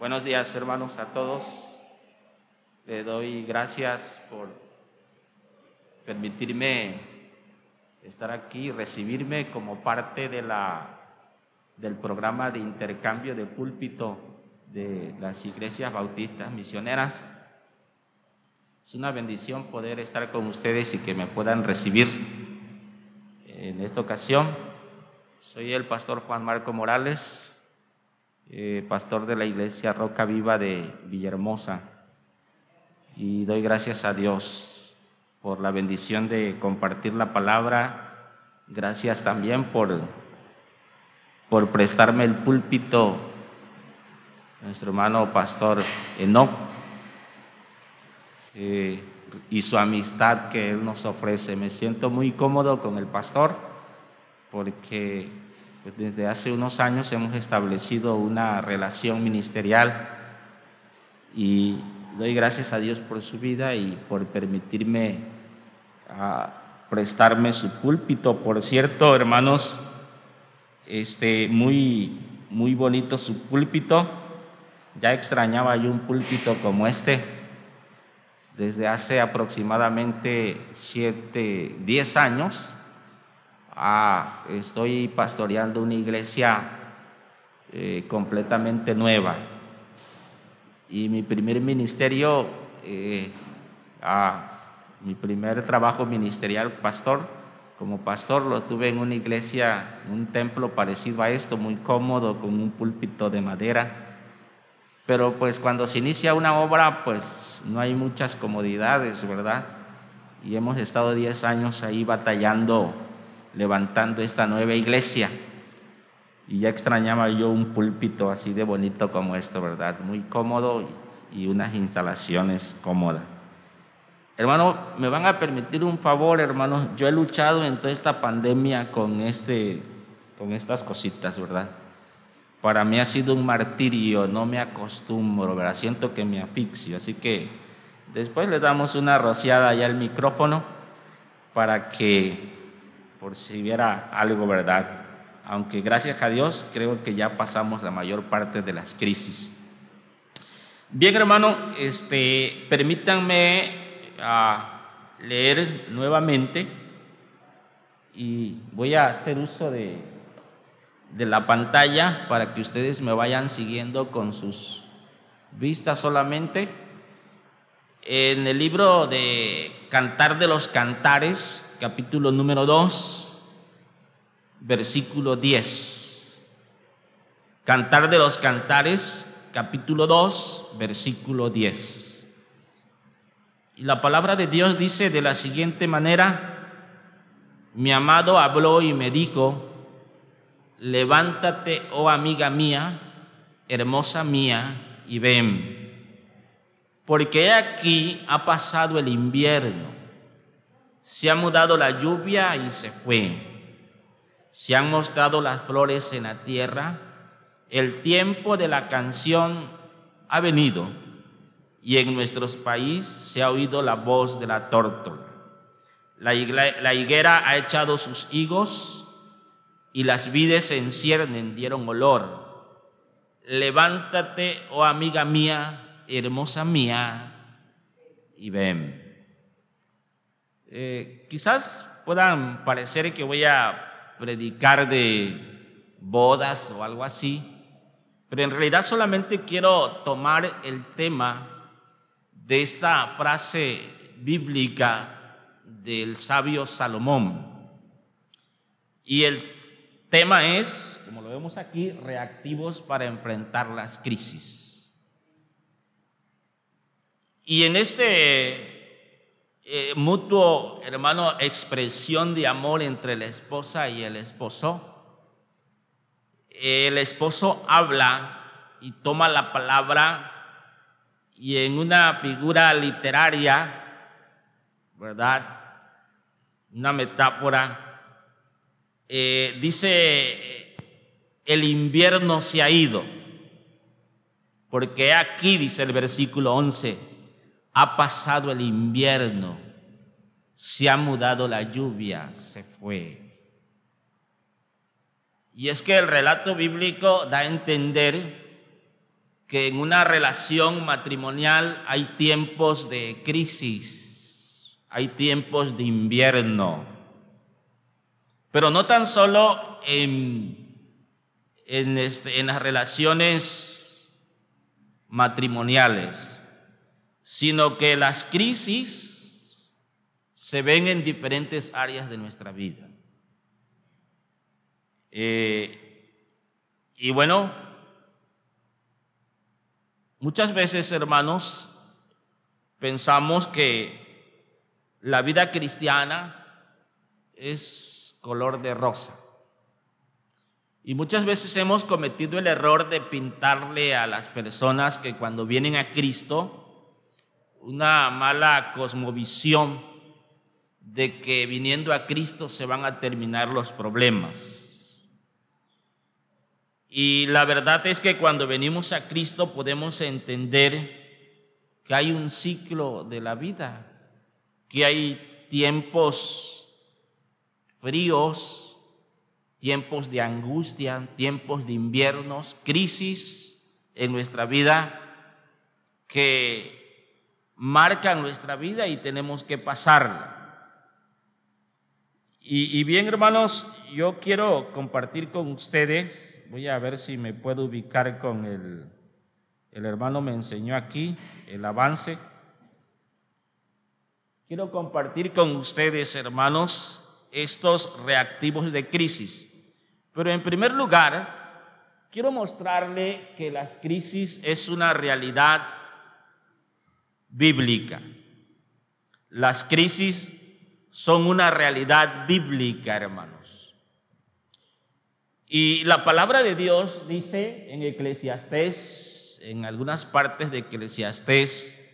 Buenos días hermanos a todos. Le doy gracias por permitirme estar aquí y recibirme como parte de la, del programa de intercambio de púlpito de las iglesias bautistas misioneras. Es una bendición poder estar con ustedes y que me puedan recibir en esta ocasión. Soy el pastor Juan Marco Morales, eh, pastor de la iglesia Roca Viva de Villahermosa. Y doy gracias a Dios por la bendición de compartir la palabra. Gracias también por, por prestarme el púlpito, nuestro hermano pastor Enoch, eh, y su amistad que él nos ofrece. Me siento muy cómodo con el pastor porque pues desde hace unos años hemos establecido una relación ministerial y doy gracias a Dios por su vida y por permitirme ah, prestarme su púlpito. Por cierto, hermanos, este, muy, muy bonito su púlpito. Ya extrañaba yo un púlpito como este desde hace aproximadamente siete, diez años ah, estoy pastoreando una iglesia eh, completamente nueva. Y mi primer ministerio, eh, ah, mi primer trabajo ministerial, pastor, como pastor lo tuve en una iglesia, un templo parecido a esto, muy cómodo, con un púlpito de madera. Pero pues cuando se inicia una obra, pues no hay muchas comodidades, ¿verdad? Y hemos estado 10 años ahí batallando levantando esta nueva iglesia. Y ya extrañaba yo un púlpito así de bonito como esto, ¿verdad? Muy cómodo y unas instalaciones cómodas. Hermano, me van a permitir un favor, hermanos. Yo he luchado en toda esta pandemia con, este, con estas cositas, ¿verdad? Para mí ha sido un martirio, no me acostumbro, ¿verdad? Siento que me asfixio. Así que después le damos una rociada allá al micrófono para que por si hubiera algo, ¿verdad? Aunque gracias a Dios creo que ya pasamos la mayor parte de las crisis. Bien, hermano, este, permítanme ah, leer nuevamente y voy a hacer uso de, de la pantalla para que ustedes me vayan siguiendo con sus vistas solamente. En el libro de Cantar de los Cantares, capítulo número 2, versículo 10. Cantar de los Cantares, capítulo 2, versículo 10. Y la palabra de Dios dice de la siguiente manera, mi amado habló y me dijo, levántate, oh amiga mía, hermosa mía, y ven, porque aquí ha pasado el invierno se ha mudado la lluvia y se fue. Se han mostrado las flores en la tierra. El tiempo de la canción ha venido y en nuestros países se ha oído la voz de la tórtola. La, higuera ha echado sus higos y las vides en ciernen dieron olor. Levántate, oh amiga mía, hermosa mía, y ven. Eh, quizás puedan parecer que voy a predicar de bodas o algo así, pero en realidad solamente quiero tomar el tema de esta frase bíblica del sabio Salomón. Y el tema es, como lo vemos aquí, reactivos para enfrentar las crisis. Y en este eh, mutuo, hermano, expresión de amor entre la esposa y el esposo. El esposo habla y toma la palabra y en una figura literaria, ¿verdad? Una metáfora, eh, dice, el invierno se ha ido, porque aquí, dice el versículo 11, ha pasado el invierno, se ha mudado la lluvia, se fue. Y es que el relato bíblico da a entender que en una relación matrimonial hay tiempos de crisis, hay tiempos de invierno, pero no tan solo en, en, este, en las relaciones matrimoniales, sino que las crisis se ven en diferentes áreas de nuestra vida. Eh, y bueno, Muchas veces, hermanos, pensamos que la vida cristiana es color de rosa. Y muchas veces hemos cometido el error de pintarle a las personas que cuando vienen a Cristo una mala cosmovisión de que viniendo a Cristo se van a terminar los problemas. Y la verdad es que cuando venimos a Cristo podemos entender que hay un ciclo de la vida, que hay tiempos fríos, tiempos de angustia, tiempos de inviernos, crisis en nuestra vida que marcan nuestra vida y tenemos que pasarla. Y, bien, hermanos, yo quiero compartir con ustedes, voy a ver si me puedo ubicar con el, el hermano me enseñó aquí, el avance. Quiero compartir con ustedes, hermanos, estos reactivos de crisis. Pero en primer lugar, quiero mostrarle que las crisis es una realidad bíblica. Las crisis son una realidad bíblica, hermanos. Y la palabra de Dios dice en Eclesiastés, en algunas partes de Eclesiastés,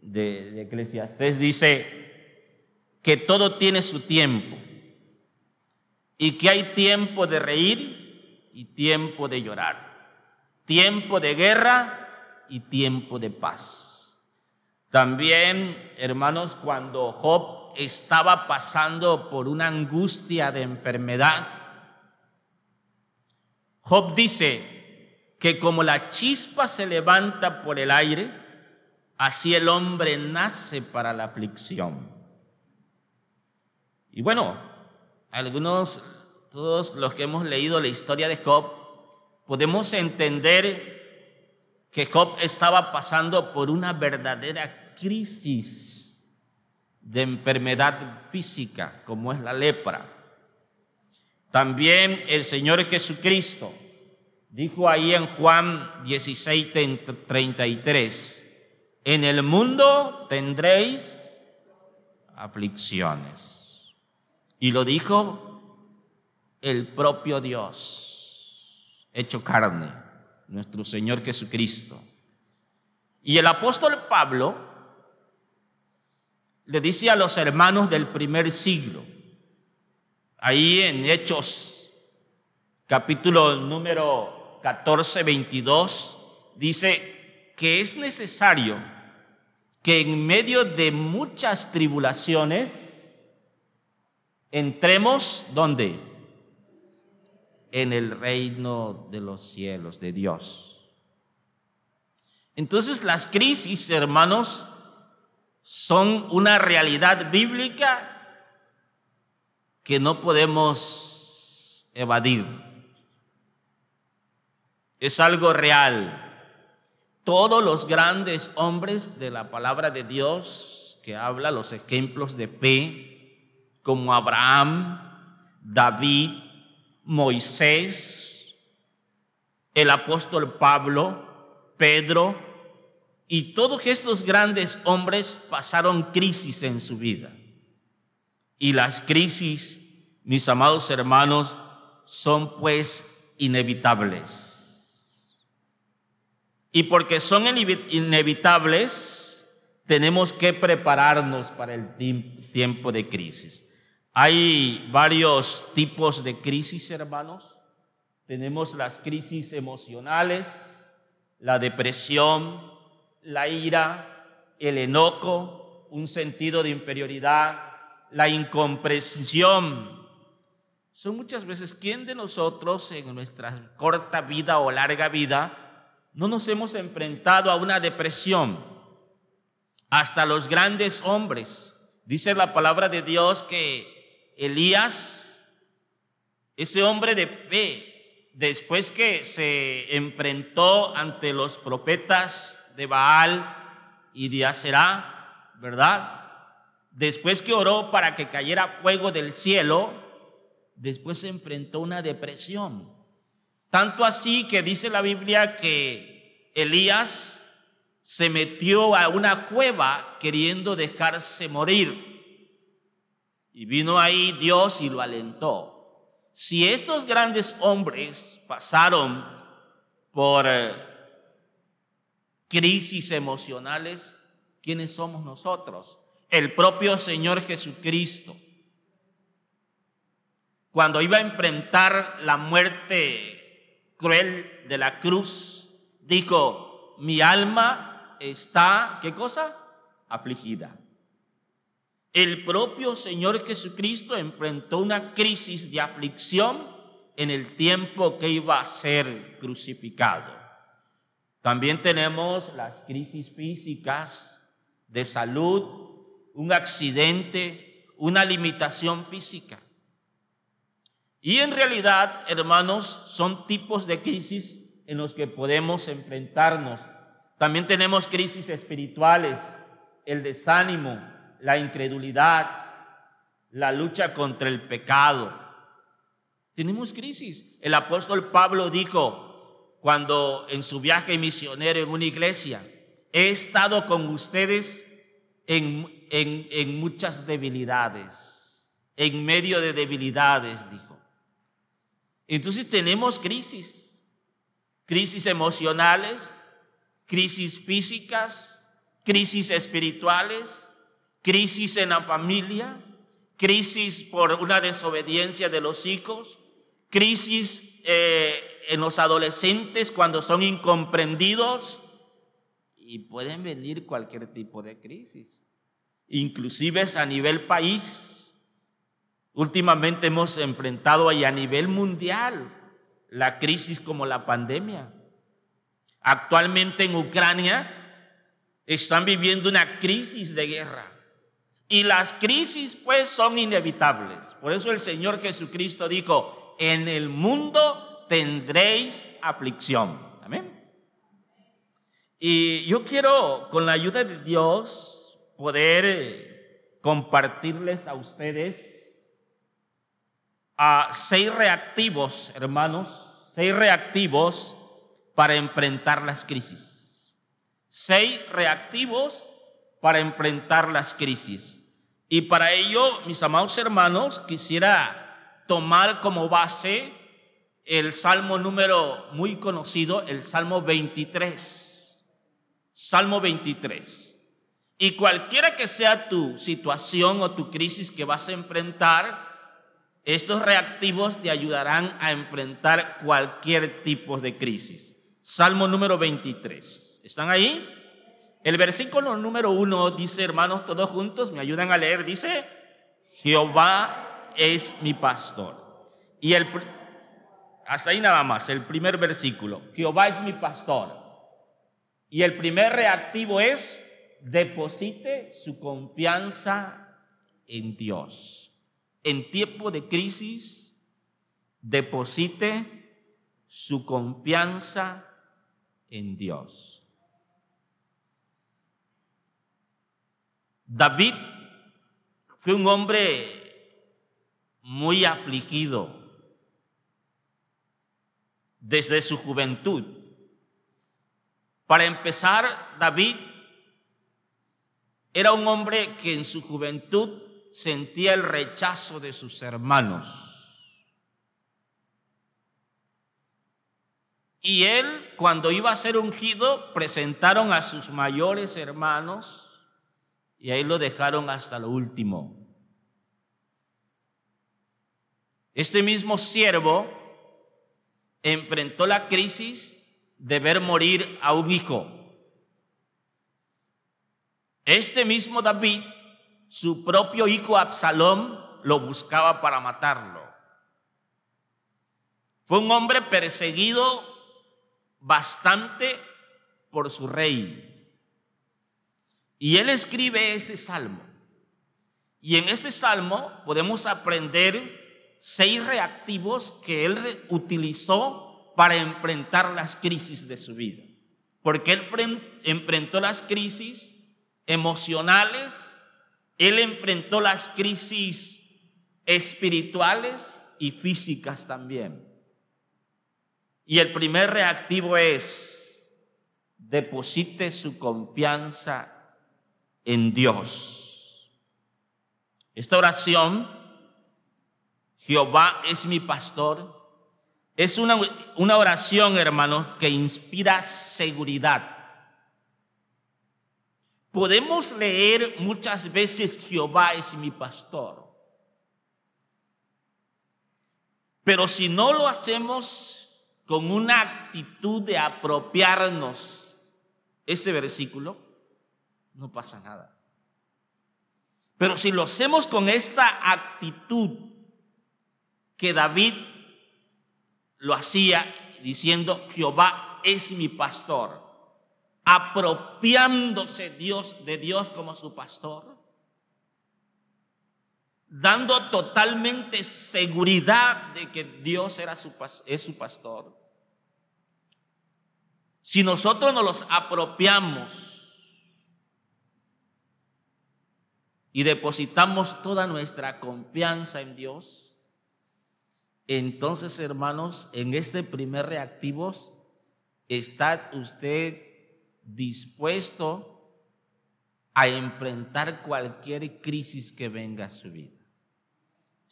de, Eclesiastés dice que todo tiene su tiempo y que hay tiempo de reír y tiempo de llorar, tiempo de guerra y tiempo de paz. También, hermanos, cuando Job estaba pasando por una angustia de enfermedad, Job dice que como la chispa se levanta por el aire, así el hombre nace para la aflicción. Y bueno, algunos, todos los que hemos leído la historia de Job, podemos entender que Job estaba pasando por una verdadera crisis de enfermedad física como es la lepra. También el Señor Jesucristo dijo ahí en Juan 16, 33, en el mundo tendréis aflicciones. Y lo dijo el propio Dios, hecho carne, nuestro Señor Jesucristo. Y el apóstol Pablo le dice a los hermanos del primer siglo, ahí en Hechos, capítulo número 14, 22, dice que es necesario que en medio de muchas tribulaciones entremos, ¿dónde? En el reino de los cielos, de Dios. Entonces las crisis, hermanos, son una realidad bíblica que no podemos evadir. Es algo real. Todos los grandes hombres de la palabra de Dios que habla los ejemplos de fe, como Abraham, David, Moisés, el apóstol Pablo, Pedro, y todos estos grandes hombres pasaron crisis en su vida. Y las crisis, mis amados hermanos, son pues inevitables. Y porque son inevitables, tenemos que prepararnos para el tiempo de crisis. Hay varios tipos de crisis, hermanos. Tenemos las crisis emocionales, la depresión, la ira, el enojo, un sentido de inferioridad, la incomprensión. Son muchas veces, ¿quién de nosotros en nuestra corta vida o larga vida no nos hemos enfrentado a una depresión. Hasta los grandes hombres. Dice la palabra de Dios que Elías, ese hombre de fe, después que se enfrentó ante los profetas de Baal y de Aserá, ¿verdad? Después que oró para que cayera fuego del cielo, después se enfrentó una depresión. Tanto así que dice la Biblia que Elías se metió a una cueva queriendo dejarse morir. Y vino ahí Dios y lo alentó. Si estos grandes hombres pasaron por eh, crisis emocionales, ¿quiénes somos nosotros? El propio Señor Jesucristo. Cuando iba a enfrentar la muerte cruel de la cruz, dijo, mi alma está, ¿qué cosa? Afligida. El propio Señor Jesucristo enfrentó una crisis de aflicción en el tiempo que iba a ser crucificado. También tenemos las crisis físicas de salud, un accidente, una limitación física. Y en realidad, hermanos, son tipos de crisis en los que podemos enfrentarnos. También tenemos crisis espirituales, el desánimo, la incredulidad, la lucha contra el pecado. Tenemos crisis. El apóstol Pablo dijo cuando en su viaje misionero en una iglesia, he estado con ustedes en, en, en muchas debilidades, en medio de debilidades, dijo. Entonces tenemos crisis, crisis emocionales, crisis físicas, crisis espirituales, crisis en la familia, crisis por una desobediencia de los hijos, crisis eh, en los adolescentes cuando son incomprendidos y pueden venir cualquier tipo de crisis, inclusive a nivel país Últimamente hemos enfrentado ahí a nivel mundial la crisis como la pandemia. Actualmente en Ucrania están viviendo una crisis de guerra. Y las crisis pues son inevitables. Por eso el Señor Jesucristo dijo, en el mundo tendréis aflicción. Amén. Y yo quiero, con la ayuda de Dios, poder eh, compartirles a ustedes a seis reactivos, hermanos, seis reactivos para enfrentar las crisis. Seis reactivos para enfrentar las crisis. Y para ello, mis amados hermanos, quisiera tomar como base el salmo número muy conocido, el salmo 23. Salmo 23. Y cualquiera que sea tu situación o tu crisis que vas a enfrentar, estos reactivos te ayudarán a enfrentar cualquier tipo de crisis. Salmo número 23. ¿Están ahí? El versículo número uno dice, hermanos, todos juntos, me ayudan a leer, dice, Jehová es mi pastor. Y el, hasta ahí nada más, el primer versículo, Jehová es mi pastor. Y el primer reactivo es, deposite su confianza en Dios en tiempo de crisis deposite su confianza en Dios. David fue un hombre muy afligido desde su juventud. Para empezar, David era un hombre que en su juventud sentía el rechazo de sus hermanos. Y él, cuando iba a ser ungido, presentaron a sus mayores hermanos y ahí lo dejaron hasta lo último. Este mismo siervo enfrentó la crisis de ver morir a un hijo. Este mismo David su propio hijo Absalón lo buscaba para matarlo. Fue un hombre perseguido bastante por su rey. Y él escribe este salmo. Y en este salmo podemos aprender seis reactivos que él utilizó para enfrentar las crisis de su vida. Porque él enfrentó las crisis emocionales, él enfrentó las crisis espirituales y físicas también. Y el primer reactivo es, deposite su confianza en Dios. Esta oración, Jehová es mi pastor, es una, una oración, hermanos, que inspira seguridad. Podemos leer muchas veces Jehová es mi pastor. Pero si no lo hacemos con una actitud de apropiarnos este versículo, no pasa nada. Pero si lo hacemos con esta actitud que David lo hacía diciendo, Jehová es mi pastor, apropiándose Dios de Dios como su pastor, dando totalmente seguridad de que Dios era su, es su pastor. Si nosotros nos los apropiamos y depositamos toda nuestra confianza en Dios, entonces hermanos, en este primer reactivo, ¿está usted dispuesto a enfrentar cualquier crisis que venga a su vida?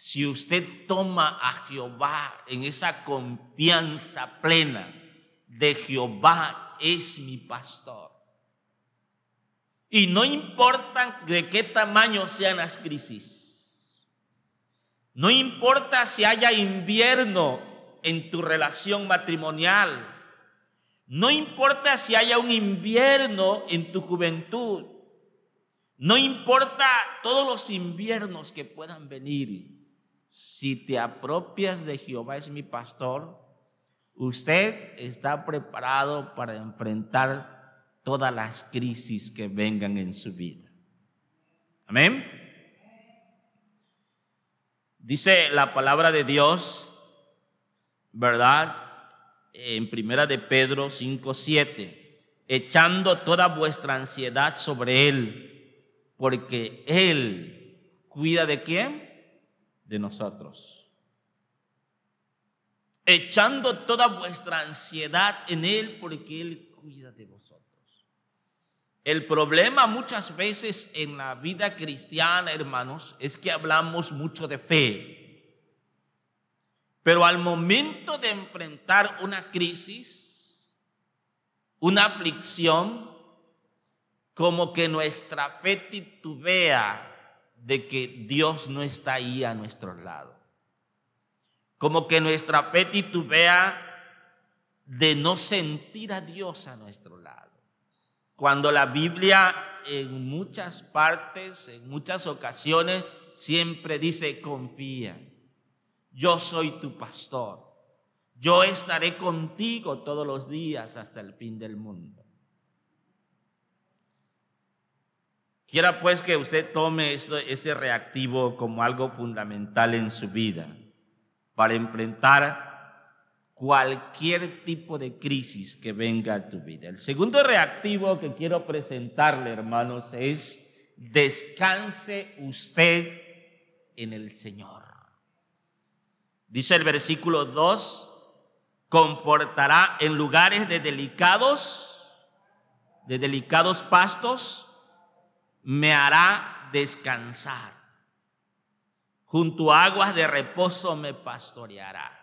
si usted toma a Jehová en esa confianza plena de Jehová es mi pastor. Y no importa de qué tamaño sean las crisis. No importa si haya invierno en tu relación matrimonial. No importa si haya un invierno en tu juventud. No importa todos los inviernos que puedan venir si te apropias de Jehová es mi pastor, usted está preparado para enfrentar todas las crisis que vengan en su vida. Amén. Dice la palabra de Dios, ¿verdad? En primera de Pedro 5, 7, echando toda vuestra ansiedad sobre Él, porque Él cuida de quién? de nosotros. Echando toda vuestra ansiedad en Él porque Él cuida de vosotros. El problema muchas veces en la vida cristiana, hermanos, es que hablamos mucho de fe. Pero al momento de enfrentar una crisis, una aflicción, como que nuestra fe titubea de que Dios no está ahí a nuestro lado. Como que nuestra fe titubea de no sentir a Dios a nuestro lado. Cuando la Biblia en muchas partes, en muchas ocasiones, siempre dice, confía, yo soy tu pastor, yo estaré contigo todos los días hasta el fin del mundo. Quiera pues que usted tome esto, este reactivo como algo fundamental en su vida para enfrentar cualquier tipo de crisis que venga a tu vida. El segundo reactivo que quiero presentarle, hermanos, es descanse usted en el Señor. Dice el versículo 2, confortará en lugares de delicados, de delicados pastos me hará descansar. Junto a aguas de reposo me pastoreará.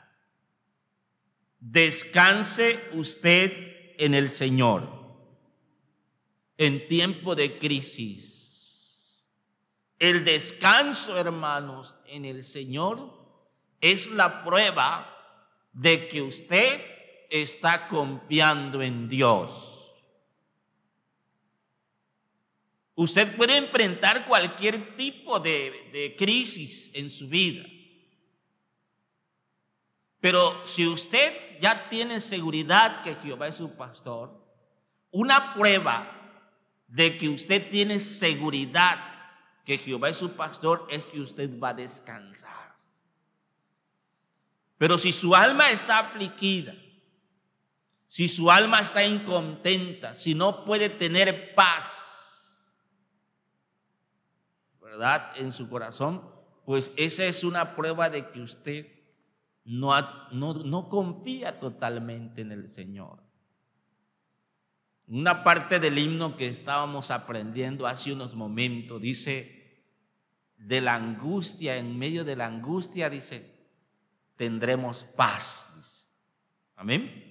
Descanse usted en el Señor en tiempo de crisis. El descanso, hermanos, en el Señor es la prueba de que usted está confiando en Dios. Usted puede enfrentar cualquier tipo de, crisis en su vida. Pero si usted ya tiene seguridad que Jehová es su pastor, una prueba de que usted tiene seguridad que Jehová es su pastor es que usted va a descansar. Pero si su alma está afligida, si su alma está incontenta, si no puede tener paz, ¿verdad? En su corazón, pues esa es una prueba de que usted no, no, confía totalmente en el Señor. Una parte del himno que estábamos aprendiendo hace unos momentos dice, de la angustia, en medio de la angustia, dice, tendremos paz. Amén.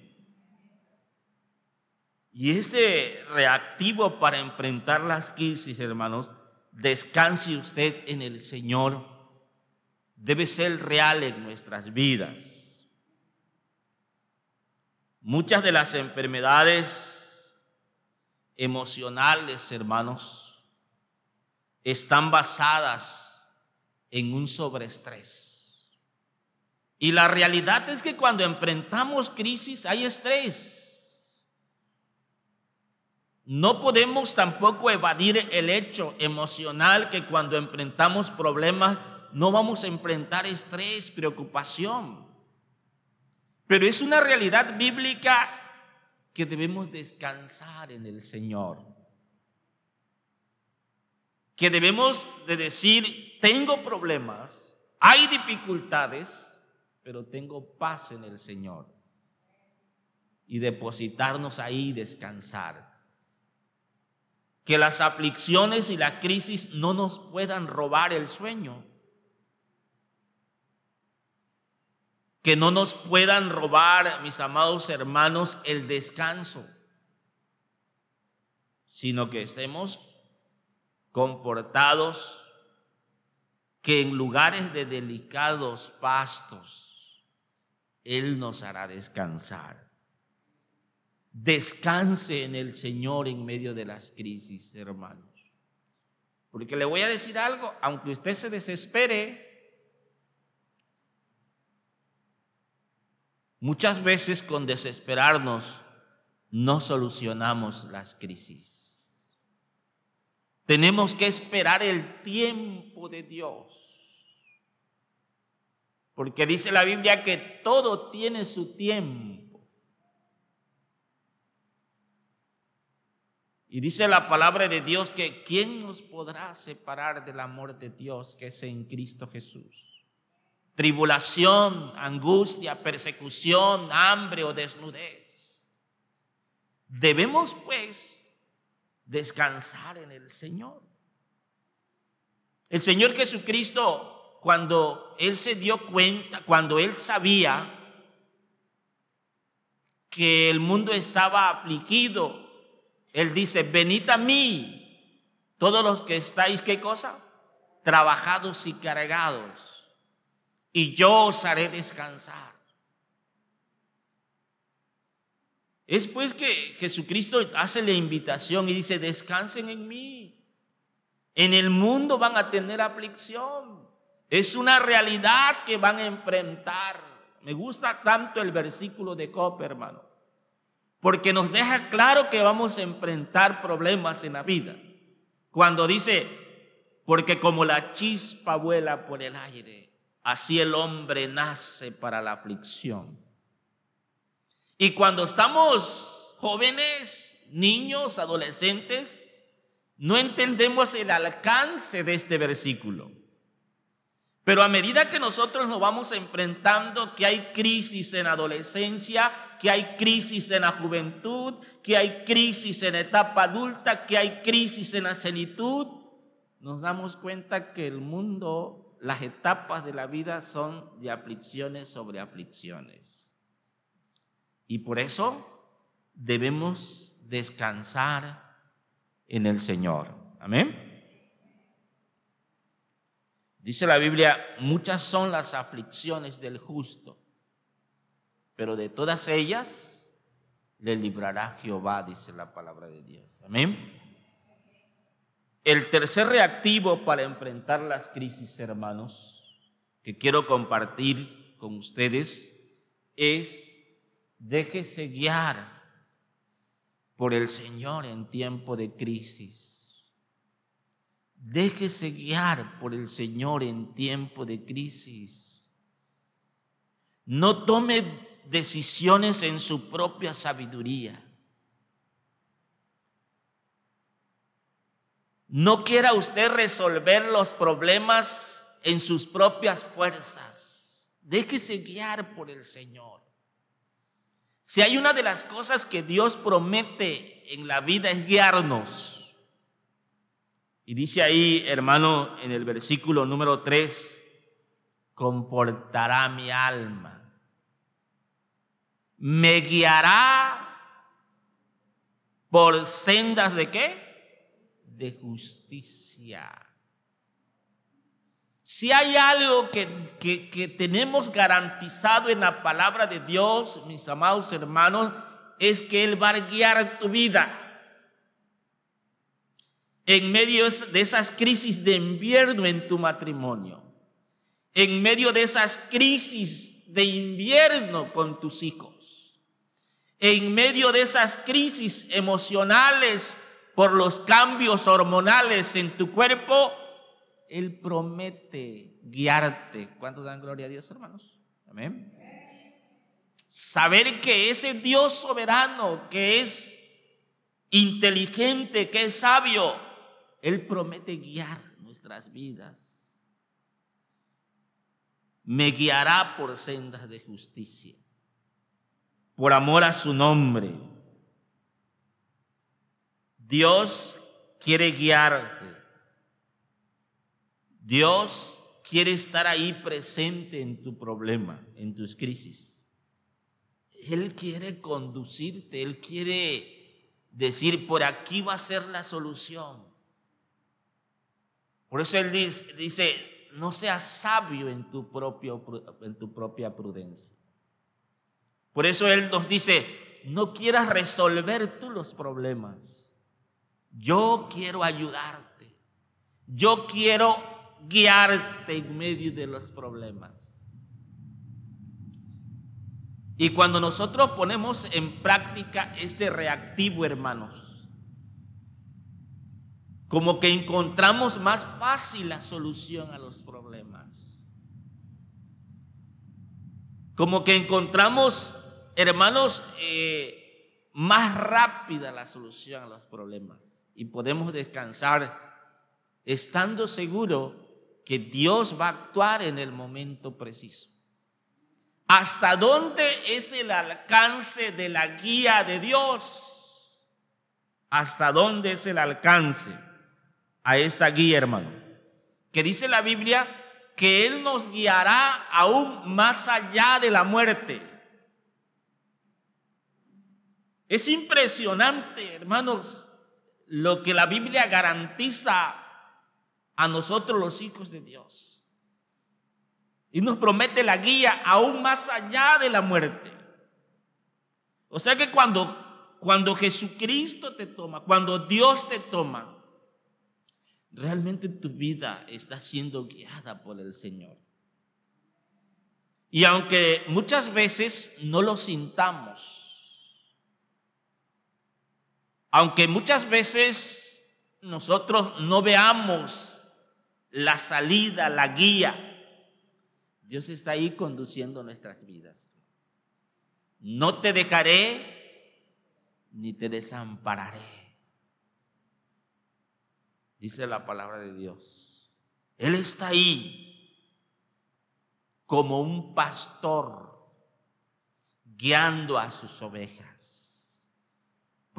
Y este reactivo para enfrentar las crisis, hermanos, descanse usted en el Señor, debe ser real en nuestras vidas. Muchas de las enfermedades emocionales, hermanos, están basadas en un sobreestrés. Y la realidad es que cuando enfrentamos crisis hay estrés. No podemos tampoco evadir el hecho emocional que cuando enfrentamos problemas no vamos a enfrentar estrés, preocupación. Pero es una realidad bíblica que debemos descansar en el Señor. Que debemos de decir, tengo problemas, hay dificultades, pero tengo paz en el Señor. Y depositarnos ahí descansar que las aflicciones y la crisis no nos puedan robar el sueño. Que no nos puedan robar, mis amados hermanos, el descanso, sino que estemos confortados, que en lugares de delicados pastos Él nos hará descansar. Descanse en el Señor en medio de las crisis, hermanos. Porque le voy a decir algo, aunque usted se desespere, muchas veces con desesperarnos no solucionamos las crisis. Tenemos que esperar el tiempo de Dios. Porque dice la Biblia que todo tiene su tiempo. Y dice la palabra de Dios que ¿quién nos podrá separar del amor de Dios que es en Cristo Jesús? Tribulación, angustia, persecución, hambre o desnudez. Debemos pues descansar en el Señor. El Señor Jesucristo, cuando Él se dio cuenta, cuando Él sabía que el mundo estaba afligido, él dice, venid a mí, todos los que estáis, ¿qué cosa? Trabajados y cargados, y yo os haré descansar. Es pues que Jesucristo hace la invitación y dice, descansen en mí. En el mundo van a tener aflicción. Es una realidad que van a enfrentar. Me gusta tanto el versículo de Copa, hermano porque nos deja claro que vamos a enfrentar problemas en la vida. Cuando dice, porque como la chispa vuela por el aire, así el hombre nace para la aflicción. Y cuando estamos jóvenes, niños, adolescentes, no entendemos el alcance de este versículo. Pero a medida que nosotros nos vamos enfrentando que hay crisis en adolescencia, que hay crisis en la juventud, que hay crisis en etapa adulta, que hay crisis en la senitud, nos damos cuenta que el mundo, las etapas de la vida son de aflicciones sobre aflicciones. Y por eso debemos descansar en el Señor. Amén. Dice la Biblia, muchas son las aflicciones del justo, pero de todas ellas le librará Jehová, dice la palabra de Dios. Amén. El tercer reactivo para enfrentar las crisis, hermanos, que quiero compartir con ustedes, es Déjese guiar por el Señor en tiempo de crisis. Déjese guiar por el Señor en tiempo de crisis. No tome decisiones en su propia sabiduría. No quiera usted resolver los problemas en sus propias fuerzas. Déjese guiar por el Señor. Si hay una de las cosas que Dios promete en la vida es guiarnos. Y dice ahí, hermano, en el versículo número 3, confortará mi alma. Me guiará por sendas de qué? De justicia. Si hay algo que, que, tenemos garantizado en la palabra de Dios, mis amados hermanos, es que Él va a guiar tu vida. En medio de esas crisis de invierno en tu matrimonio, en medio de esas crisis de invierno con tus hijos, en medio de esas crisis emocionales por los cambios hormonales en tu cuerpo, Él promete guiarte. ¿Cuántos dan gloria a Dios, hermanos? Amén. Saber que ese Dios soberano, que es inteligente, que es sabio, Él promete guiar nuestras vidas. Me guiará por sendas de justicia, por amor a su nombre Dios quiere guiarte. Dios quiere estar ahí presente en tu problema, en tus crisis. Él quiere conducirte, Él quiere decir, por aquí va a ser la solución. Por eso Él dice, no seas sabio en tu, propio, en tu propia prudencia. Por eso Él nos dice, no quieras resolver tú los problemas. Yo quiero ayudarte. Yo quiero guiarte en medio de los problemas. Y cuando nosotros ponemos en práctica este reactivo, hermanos, como que encontramos más fácil la solución a los problemas. Como que encontramos, hermanos, eh, más rápida la solución a los problemas y podemos descansar estando seguro que Dios va a actuar en el momento preciso. ¿Hasta dónde es el alcance de la guía de Dios? ¿Hasta dónde es el alcance a esta guía, hermano? Que dice la Biblia que Él nos guiará aún más allá de la muerte. Es impresionante, hermanos, lo que la Biblia garantiza a nosotros los hijos de Dios. Y nos promete la guía aún más allá de la muerte. O sea que cuando, cuando Jesucristo te toma, cuando Dios te toma, realmente tu vida está siendo guiada por el Señor. Y aunque muchas veces no lo sintamos, aunque muchas veces nosotros no veamos la salida, la guía, Dios está ahí conduciendo nuestras vidas. No te dejaré ni te desampararé. Dice la palabra de Dios. Él está ahí como un pastor guiando a sus ovejas.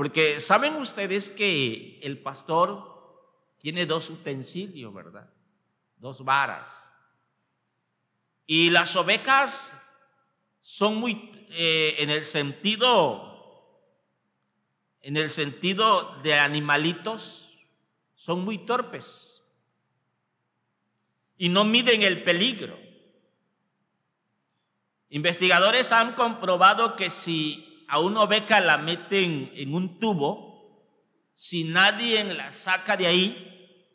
Porque saben ustedes que el pastor tiene dos utensilios, ¿verdad? Dos varas. Y las ovejas son muy, eh, en el sentido, en el sentido de animalitos, son muy torpes. Y no miden el peligro. Investigadores han comprobado que si a una oveja la meten en un tubo, si nadie la saca de ahí,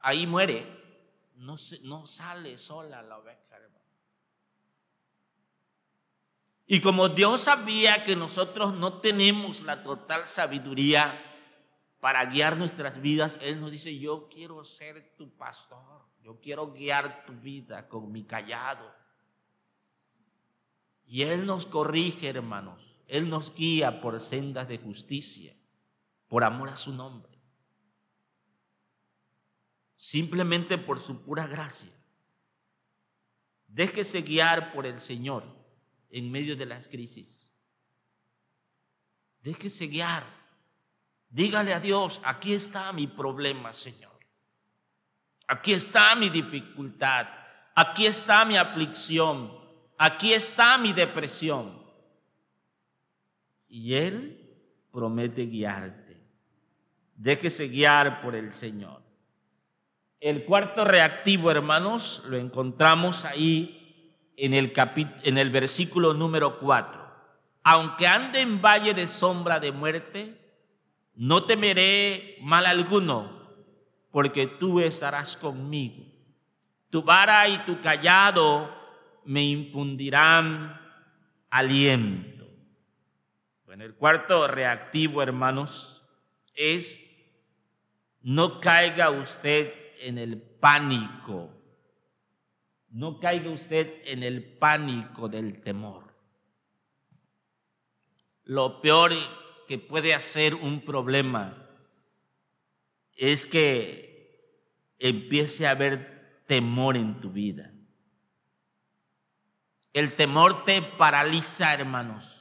ahí muere. No, no sale sola la oveja, Y como Dios sabía que nosotros no tenemos la total sabiduría para guiar nuestras vidas, Él nos dice, yo quiero ser tu pastor, yo quiero guiar tu vida con mi callado. Y Él nos corrige, hermanos. Él nos guía por sendas de justicia, por amor a su nombre. Simplemente por su pura gracia. Déjese guiar por el Señor en medio de las crisis. Déjese guiar. Dígale a Dios, aquí está mi problema, Señor. Aquí está mi dificultad. Aquí está mi aflicción. Aquí está mi depresión. Y Él promete guiarte. Déjese guiar por el Señor. El cuarto reactivo, hermanos, lo encontramos ahí en el, en el versículo número 4. Aunque ande en valle de sombra de muerte, no temeré mal alguno, porque tú estarás conmigo. Tu vara y tu callado me infundirán aliento. Bueno, el cuarto reactivo, hermanos, es no caiga usted en el pánico. No caiga usted en el pánico del temor. Lo peor que puede hacer un problema es que empiece a haber temor en tu vida. El temor te paraliza, hermanos.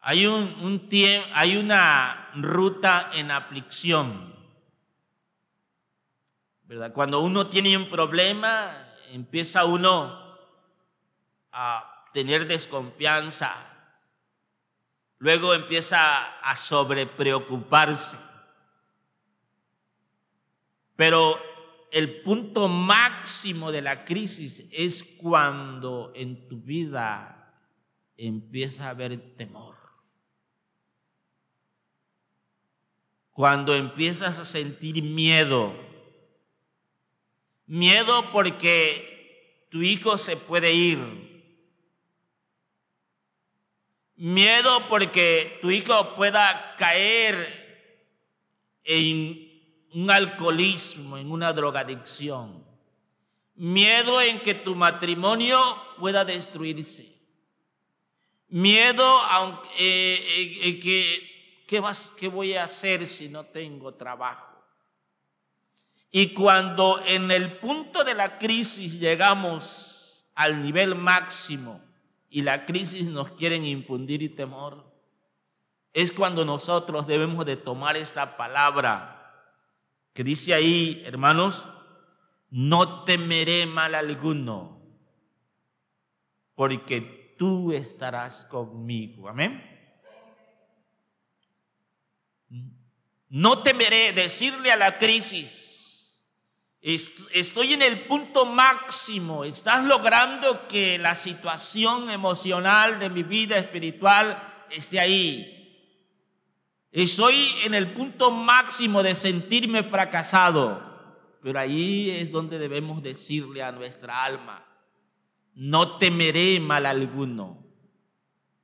Hay, un, hay una ruta en aflicción. ¿verdad? Cuando uno tiene un problema, empieza uno a tener desconfianza. Luego empieza a sobrepreocuparse. Pero el punto máximo de la crisis es cuando en tu vida empieza a haber temor. Cuando empiezas a sentir miedo. Miedo porque tu hijo se puede ir. Miedo porque tu hijo pueda caer en un alcoholismo, en una drogadicción. Miedo en que tu matrimonio pueda destruirse. Miedo aunque, eh, eh, que, ¿qué, vas, ¿qué voy a hacer si no tengo trabajo? Y cuando en el punto de la crisis llegamos al nivel máximo y la crisis nos quieren infundir temor, es cuando nosotros debemos de tomar esta palabra que dice ahí, hermanos, no temeré mal alguno, porque tú estarás conmigo. Amén. No temeré decirle a la crisis, estoy en el punto máximo, estás logrando que la situación emocional de mi vida espiritual esté ahí. Estoy en el punto máximo de sentirme fracasado, pero ahí es donde debemos decirle a nuestra alma, no temeré mal alguno,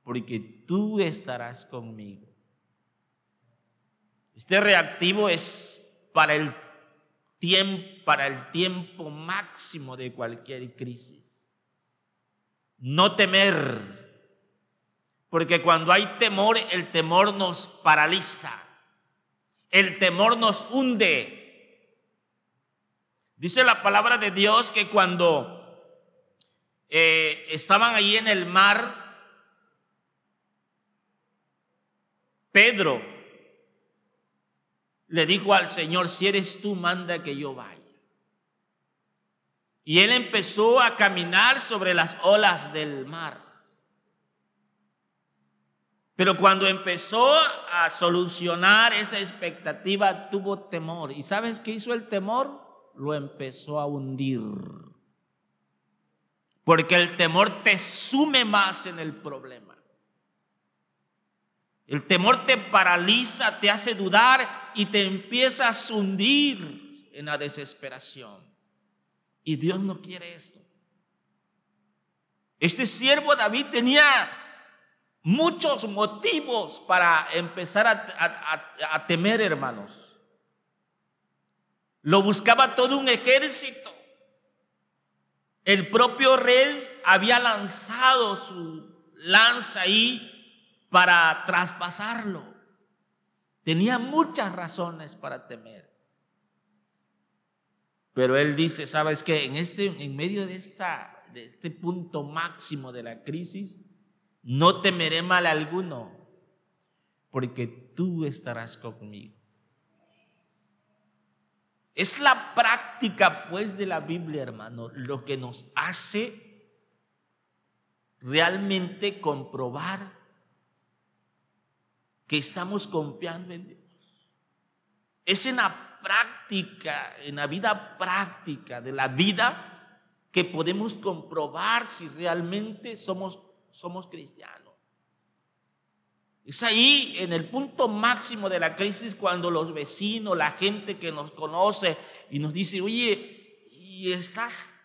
porque tú estarás conmigo. Este reactivo es para el tiempo, para el tiempo máximo de cualquier crisis. No temer porque cuando hay temor, el temor nos paraliza. El temor nos hunde. Dice la palabra de Dios que cuando eh, estaban ahí en el mar, Pedro le dijo al Señor, si eres tú, manda que yo vaya. Y él empezó a caminar sobre las olas del mar. Pero cuando empezó a solucionar esa expectativa, tuvo temor. ¿Y sabes qué hizo el temor? Lo empezó a hundir. Porque el temor te sume más en el problema. El temor te paraliza, te hace dudar y te empieza a hundir en la desesperación. Y Dios no quiere esto. Este siervo David tenía muchos motivos para empezar a, temer, hermanos. Lo buscaba todo un ejército. El propio rey había lanzado su lanza ahí para traspasarlo. Tenía muchas razones para temer. Pero él dice, ¿sabes qué? En, este, en medio de, esta, de este punto máximo de la crisis, no temeré mal alguno, porque tú estarás conmigo. Es la práctica, pues, de la Biblia, hermano, lo que nos hace realmente comprobar que estamos confiando en Dios. Es en la práctica, en la vida práctica de la vida, que podemos comprobar si realmente somos somos cristianos. Es ahí en el punto máximo de la crisis cuando los vecinos, la gente que nos conoce y nos dice, oye, y estás,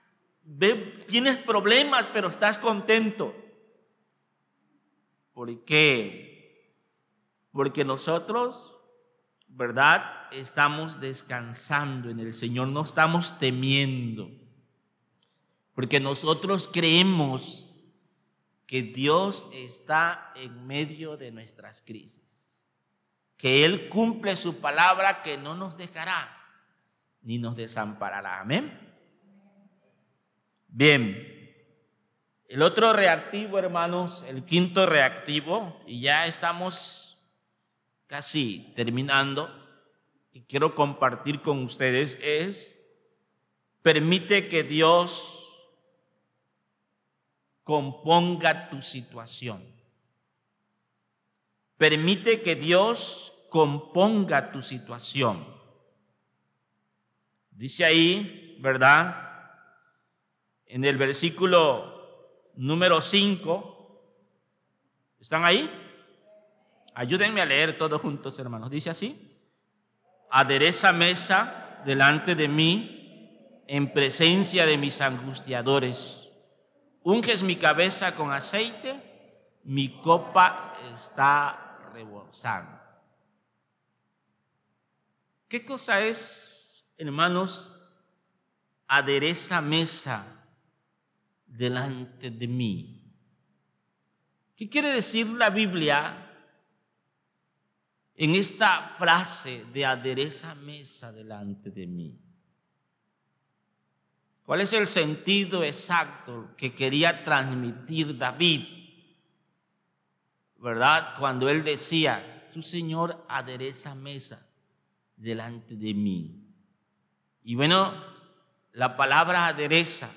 tienes problemas, pero estás contento. ¿Por qué? Porque nosotros, ¿verdad? Estamos descansando en el Señor, no estamos temiendo. Porque nosotros creemos que Dios está en medio de nuestras crisis, que Él cumple su palabra que no nos dejará ni nos desamparará. Amén. Bien, el otro reactivo, hermanos, el quinto reactivo, y ya estamos casi terminando, y quiero compartir con ustedes, es, permite que Dios componga tu situación. Permite que Dios componga tu situación. Dice ahí, ¿verdad? En el versículo número 5. ¿Están ahí? Ayúdenme a leer todos juntos, hermanos. Dice así. Adereza mesa delante de mí en presencia de mis angustiadores unges mi cabeza con aceite, mi copa está rebosando. ¿Qué cosa es, hermanos, adereza mesa delante de mí? ¿Qué quiere decir la Biblia en esta frase de adereza mesa delante de mí? ¿Cuál es el sentido exacto que quería transmitir David? ¿Verdad? Cuando él decía, tu Señor adereza mesa delante de mí. Y bueno, la palabra adereza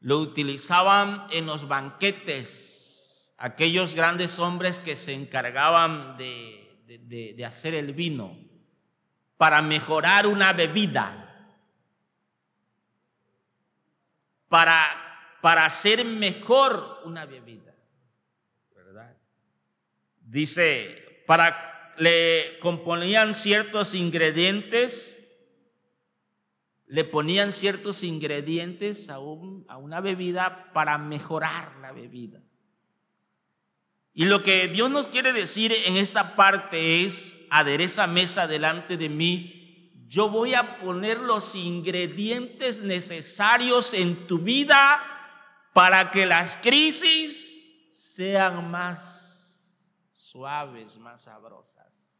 lo utilizaban en los banquetes aquellos grandes hombres que se encargaban de, de hacer el vino para mejorar una bebida para, para hacer mejor una bebida. ¿Verdad? Dice, para le componían ciertos ingredientes, le ponían ciertos ingredientes a, a una bebida para mejorar la bebida. Y lo que Dios nos quiere decir en esta parte es, adereza mesa delante de mí yo voy a poner los ingredientes necesarios en tu vida para que las crisis sean más suaves, más sabrosas.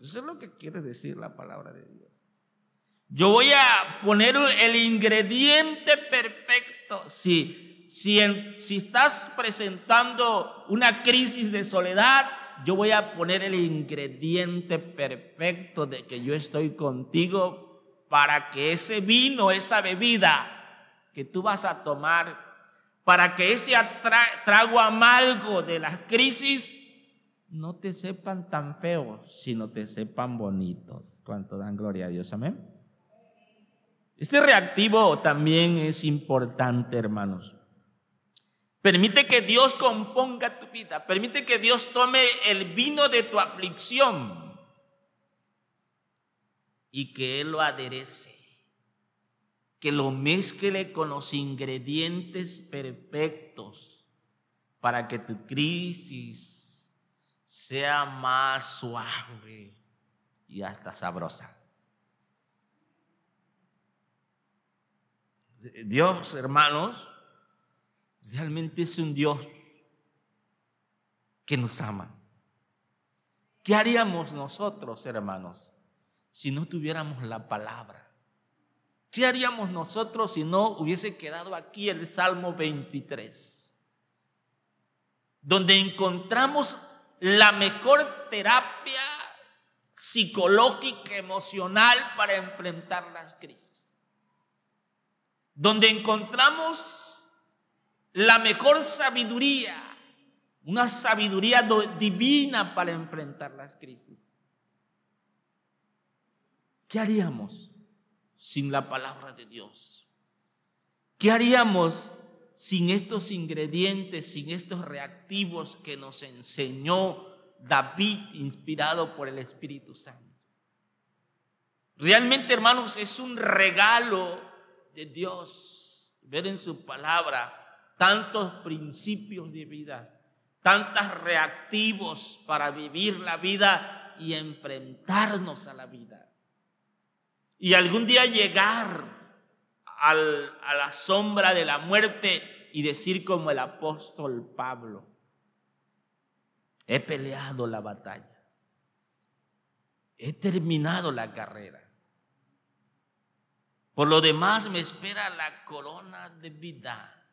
Eso es lo que quiere decir la palabra de Dios. Yo voy a poner el ingrediente perfecto. Si, si, si estás presentando una crisis de soledad, yo voy a poner el ingrediente perfecto de que yo estoy contigo para que ese vino, esa bebida que tú vas a tomar, para que este trago amargo de la crisis no te sepan tan feos, sino te sepan bonitos. Cuanto dan gloria a Dios, amén. Este reactivo también es importante, hermanos. Permite que Dios componga tu vida. Permite que Dios tome el vino de tu aflicción y que Él lo aderece. que lo mezcle con los ingredientes perfectos para que tu crisis sea más suave y hasta sabrosa. Dios, hermanos, realmente es un Dios que nos ama. ¿Qué haríamos nosotros, hermanos, si no tuviéramos la palabra? ¿Qué haríamos nosotros si no hubiese quedado aquí el Salmo 23? Donde encontramos la mejor terapia psicológica, emocional para enfrentar las crisis. Donde encontramos la mejor sabiduría, una sabiduría divina para enfrentar las crisis. ¿Qué haríamos sin la palabra de Dios? ¿Qué haríamos sin estos ingredientes, sin estos reactivos que nos enseñó David inspirado por el Espíritu Santo? Realmente, hermanos, es un regalo de Dios ver en su palabra tantos principios de vida tantos reactivos para vivir la vida y enfrentarnos a la vida. Y algún día llegar a la sombra de la muerte y decir como el apóstol Pablo, he peleado la batalla, he terminado la carrera. Por lo demás me espera la corona de vida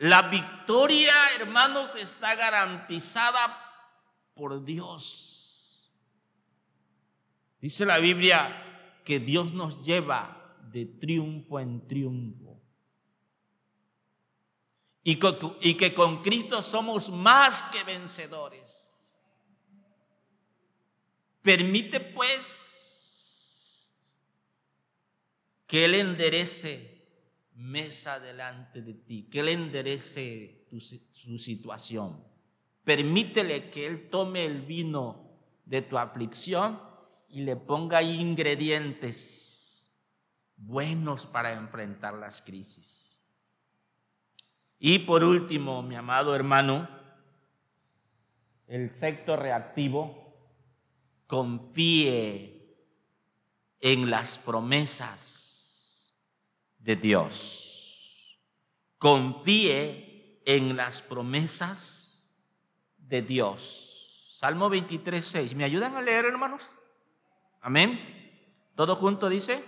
la victoria, hermanos, está garantizada por Dios. Dice la Biblia que Dios nos lleva de triunfo en triunfo. Y, que con Cristo somos más que vencedores. Permite pues que Él enderece mesa delante de ti, que Él enderece tu, su situación. Permítele que Él tome el vino de tu aflicción y le ponga ingredientes buenos para enfrentar las crisis. Y por último, mi amado hermano, el sector reactivo, confíe en las promesas de Dios. Confíe en las promesas de Dios. Salmo 23, 6. ¿Me ayudan a leer, hermanos? Amén. Todo junto dice,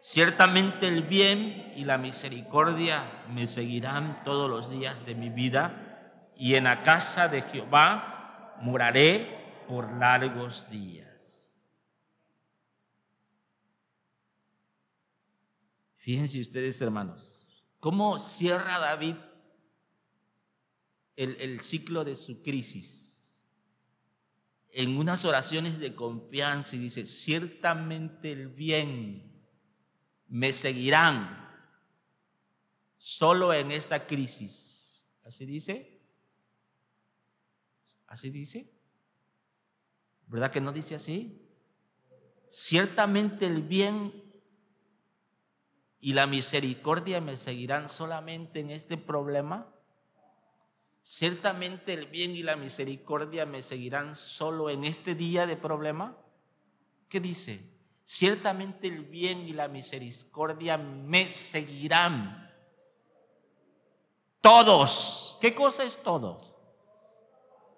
ciertamente el bien y la misericordia me seguirán todos los días de mi vida y en la casa de Jehová moraré por largos días. Fíjense ustedes, hermanos, cómo cierra David el, ciclo de su crisis en unas oraciones de confianza y dice, ciertamente el bien me seguirán solo en esta crisis. ¿Así dice? ¿Así dice? ¿Verdad que no dice así? Ciertamente el bien y la misericordia me seguirán solamente en este problema? ¿Ciertamente el bien y la misericordia me seguirán solo en este día de problema? ¿Qué dice? Ciertamente el bien y la misericordia me seguirán. Todos. ¿Qué cosa es todos?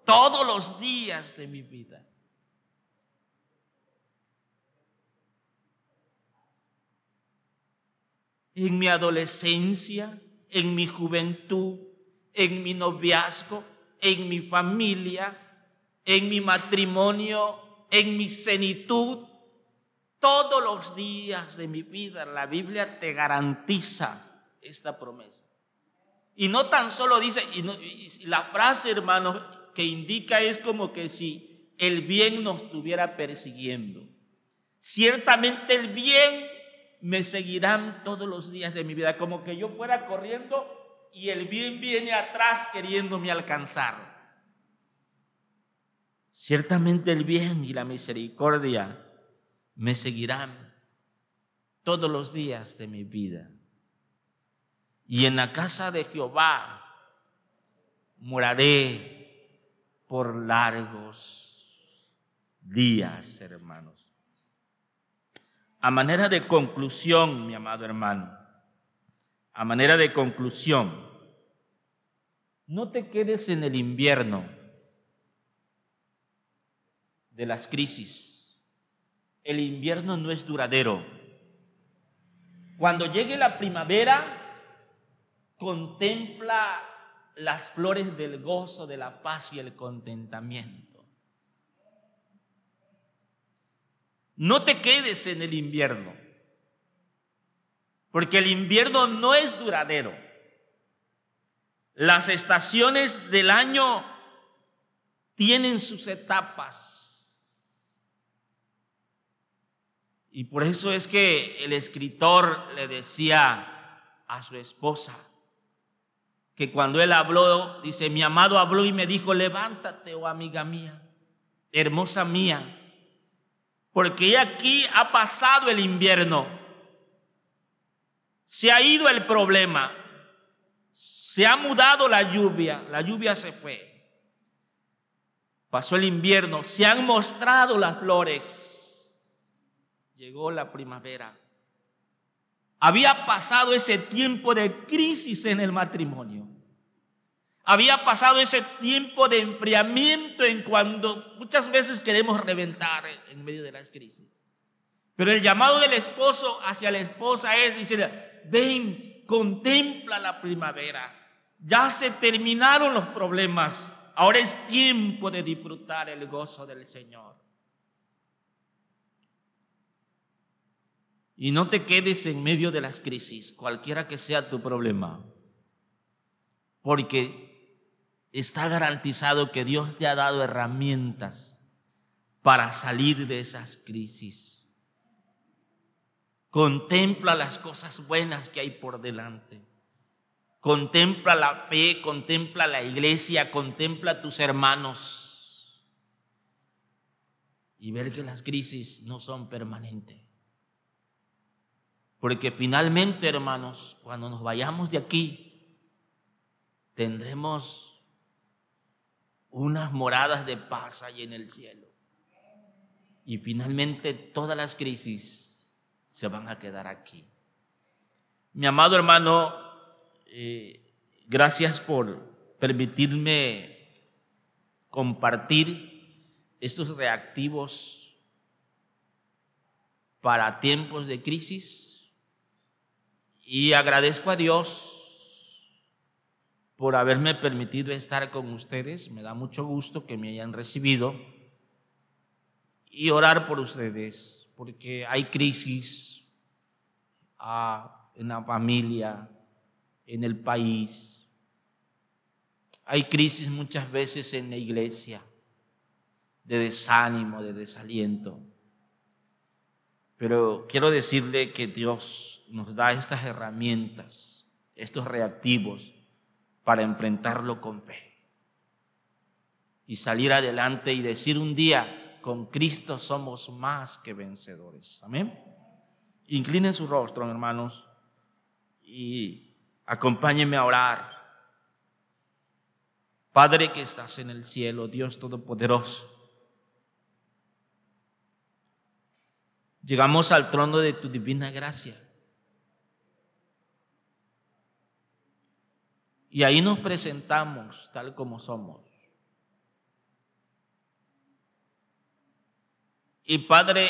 Todos los días de mi vida. En mi adolescencia, en mi juventud, en mi noviazgo, en mi familia, en mi matrimonio, en mi senitud. Todos los días de mi vida la Biblia te garantiza esta promesa. Y no tan solo dice, y, la frase hermano que indica es como que si el bien nos estuviera persiguiendo. Ciertamente el bien me seguirán todos los días de mi vida, como que yo fuera corriendo y el bien viene atrás queriéndome alcanzar. Ciertamente el bien y la misericordia me seguirán todos los días de mi vida. Y en la casa de Jehová moraré por largos días, hermanos. A manera de conclusión, mi amado hermano, a manera de conclusión, no te quedes en el invierno de las crisis. El invierno no es duradero. Cuando llegue la primavera, contempla las flores del gozo, de la paz y el contentamiento. No te quedes en el invierno, porque el invierno no es duradero. Las estaciones del año tienen sus etapas. Y por eso es que el escritor le decía a su esposa que cuando él habló, dice, mi amado habló y me dijo, levántate, oh amiga mía, hermosa mía, porque aquí ha pasado el invierno, se ha ido el problema, se ha mudado la lluvia, la lluvia se fue. Pasó el invierno, se han mostrado las flores. Llegó la primavera. Había pasado ese tiempo de crisis en el matrimonio. Había pasado ese tiempo de enfriamiento en cuando muchas veces queremos reventar en medio de las crisis. Pero el llamado del esposo hacia la esposa es decir, ven, contempla la primavera. Ya se terminaron los problemas. Ahora es tiempo de disfrutar el gozo del Señor. Y no te quedes en medio de las crisis, cualquiera que sea tu problema. Porque está garantizado que Dios te ha dado herramientas para salir de esas crisis. Contempla las cosas buenas que hay por delante. Contempla la fe, contempla la iglesia, contempla a tus hermanos. Y ver que las crisis no son permanentes. Porque finalmente, hermanos, cuando nos vayamos de aquí, tendremos unas moradas de paz ahí en el cielo. Y finalmente todas las crisis se van a quedar aquí. Mi amado hermano, eh, gracias por permitirme compartir estos reactivos para tiempos de crisis y agradezco a Dios por haberme permitido estar con ustedes. Me da mucho gusto que me hayan recibido y orar por ustedes porque hay crisis ah, en la familia, en el país. Hay crisis muchas veces en la iglesia, de desánimo, de desaliento. Pero quiero decirle que Dios nos da estas herramientas, estos reactivos, para enfrentarlo con fe. Y salir adelante y decir un día, con Cristo somos más que vencedores. Amén. Inclinen su rostro, hermanos, y acompáñenme a orar. Padre que estás en el cielo, Dios Todopoderoso. Llegamos al trono de tu divina gracia. Y ahí nos presentamos tal como somos. Y Padre,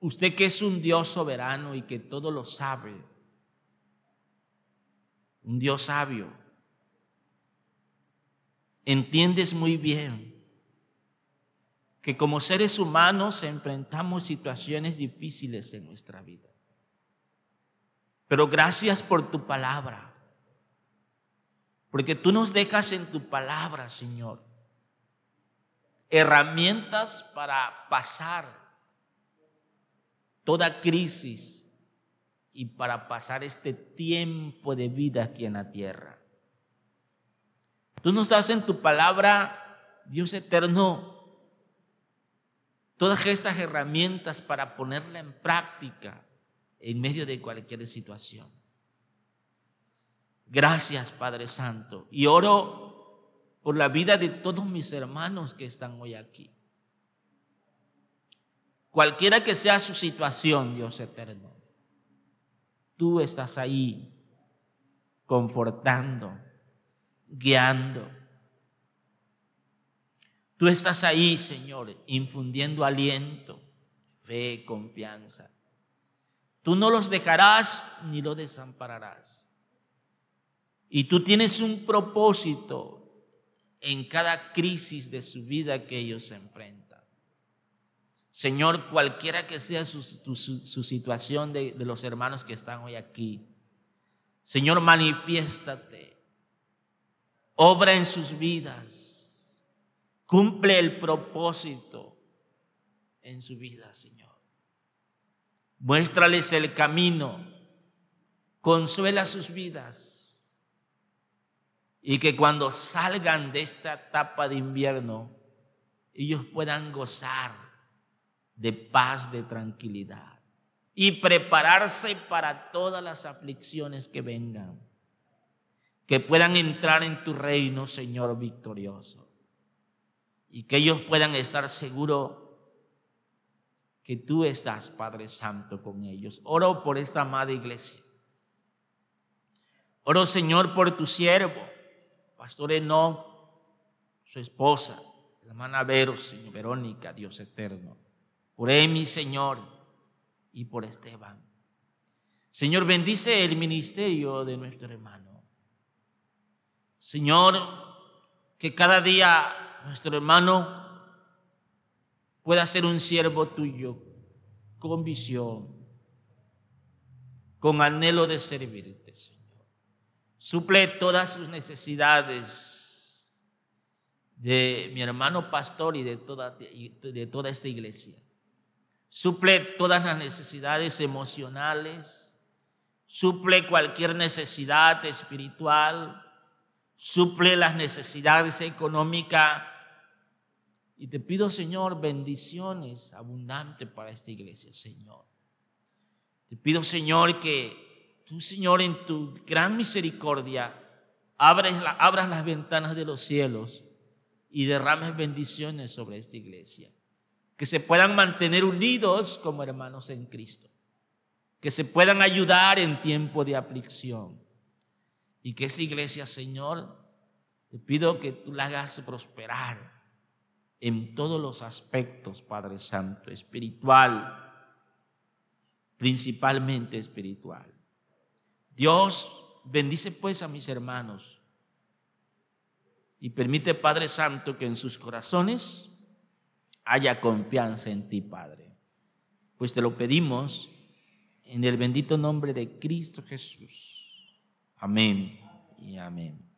usted que es un Dios soberano y que todo lo sabe, un Dios sabio, entiendes muy bien que como seres humanos enfrentamos situaciones difíciles en nuestra vida. Pero gracias por tu palabra, porque tú nos dejas en tu palabra, Señor herramientas para pasar toda crisis y para pasar este tiempo de vida aquí en la tierra. Tú nos das en tu palabra, Dios eterno, todas estas herramientas para ponerla en práctica en medio de cualquier situación. Gracias, Padre Santo. Y oro por la vida de todos mis hermanos que están hoy aquí. Cualquiera que sea su situación, Dios eterno, tú estás ahí confortando, guiando. Tú estás ahí, Señor, infundiendo aliento, fe, confianza. Tú no los dejarás ni los desampararás. Y tú tienes un propósito en cada crisis de su vida que ellos se enfrentan. Señor, cualquiera que sea su, situación de, de los hermanos que están hoy aquí, Señor, manifiéstate, obra en sus vidas, cumple el propósito en su vida, Señor. Muéstrales el camino, consuela sus vidas y que cuando salgan de esta etapa de invierno, ellos puedan gozar de paz, de tranquilidad y prepararse para todas las aflicciones que vengan. Que puedan entrar en tu reino, Señor victorioso. Y que ellos puedan estar seguros que tú estás, Padre Santo, con ellos. Oro por esta amada iglesia. Oro, Señor, por tu siervo, Pastor Eno, su esposa, la hermana Verónica, Dios eterno. Por mi Señor y por Esteban. Señor, bendice el ministerio de nuestro hermano. Señor, que cada día nuestro hermano pueda ser un siervo tuyo con visión, con anhelo de servirte, Señor. Suple todas sus necesidades de mi hermano pastor y de toda, de toda esta iglesia. Suple todas las necesidades emocionales, suple cualquier necesidad espiritual, suple las necesidades económicas. Y te pido, Señor, bendiciones abundantes para esta iglesia, Señor. Te pido, Señor, que tú, Señor, en tu gran misericordia, abras, abras las ventanas de los cielos y derrames bendiciones sobre esta iglesia. Que se puedan mantener unidos como hermanos en Cristo, que se puedan ayudar en tiempo de aflicción. Y que esta iglesia, Señor, te pido que tú la hagas prosperar en todos los aspectos, Padre Santo, espiritual, principalmente espiritual. Dios bendice pues a mis hermanos y permite, Padre Santo, que en sus corazones haya confianza en ti, Padre. Pues te lo pedimos en el bendito nombre de Cristo Jesús. Amén y amén.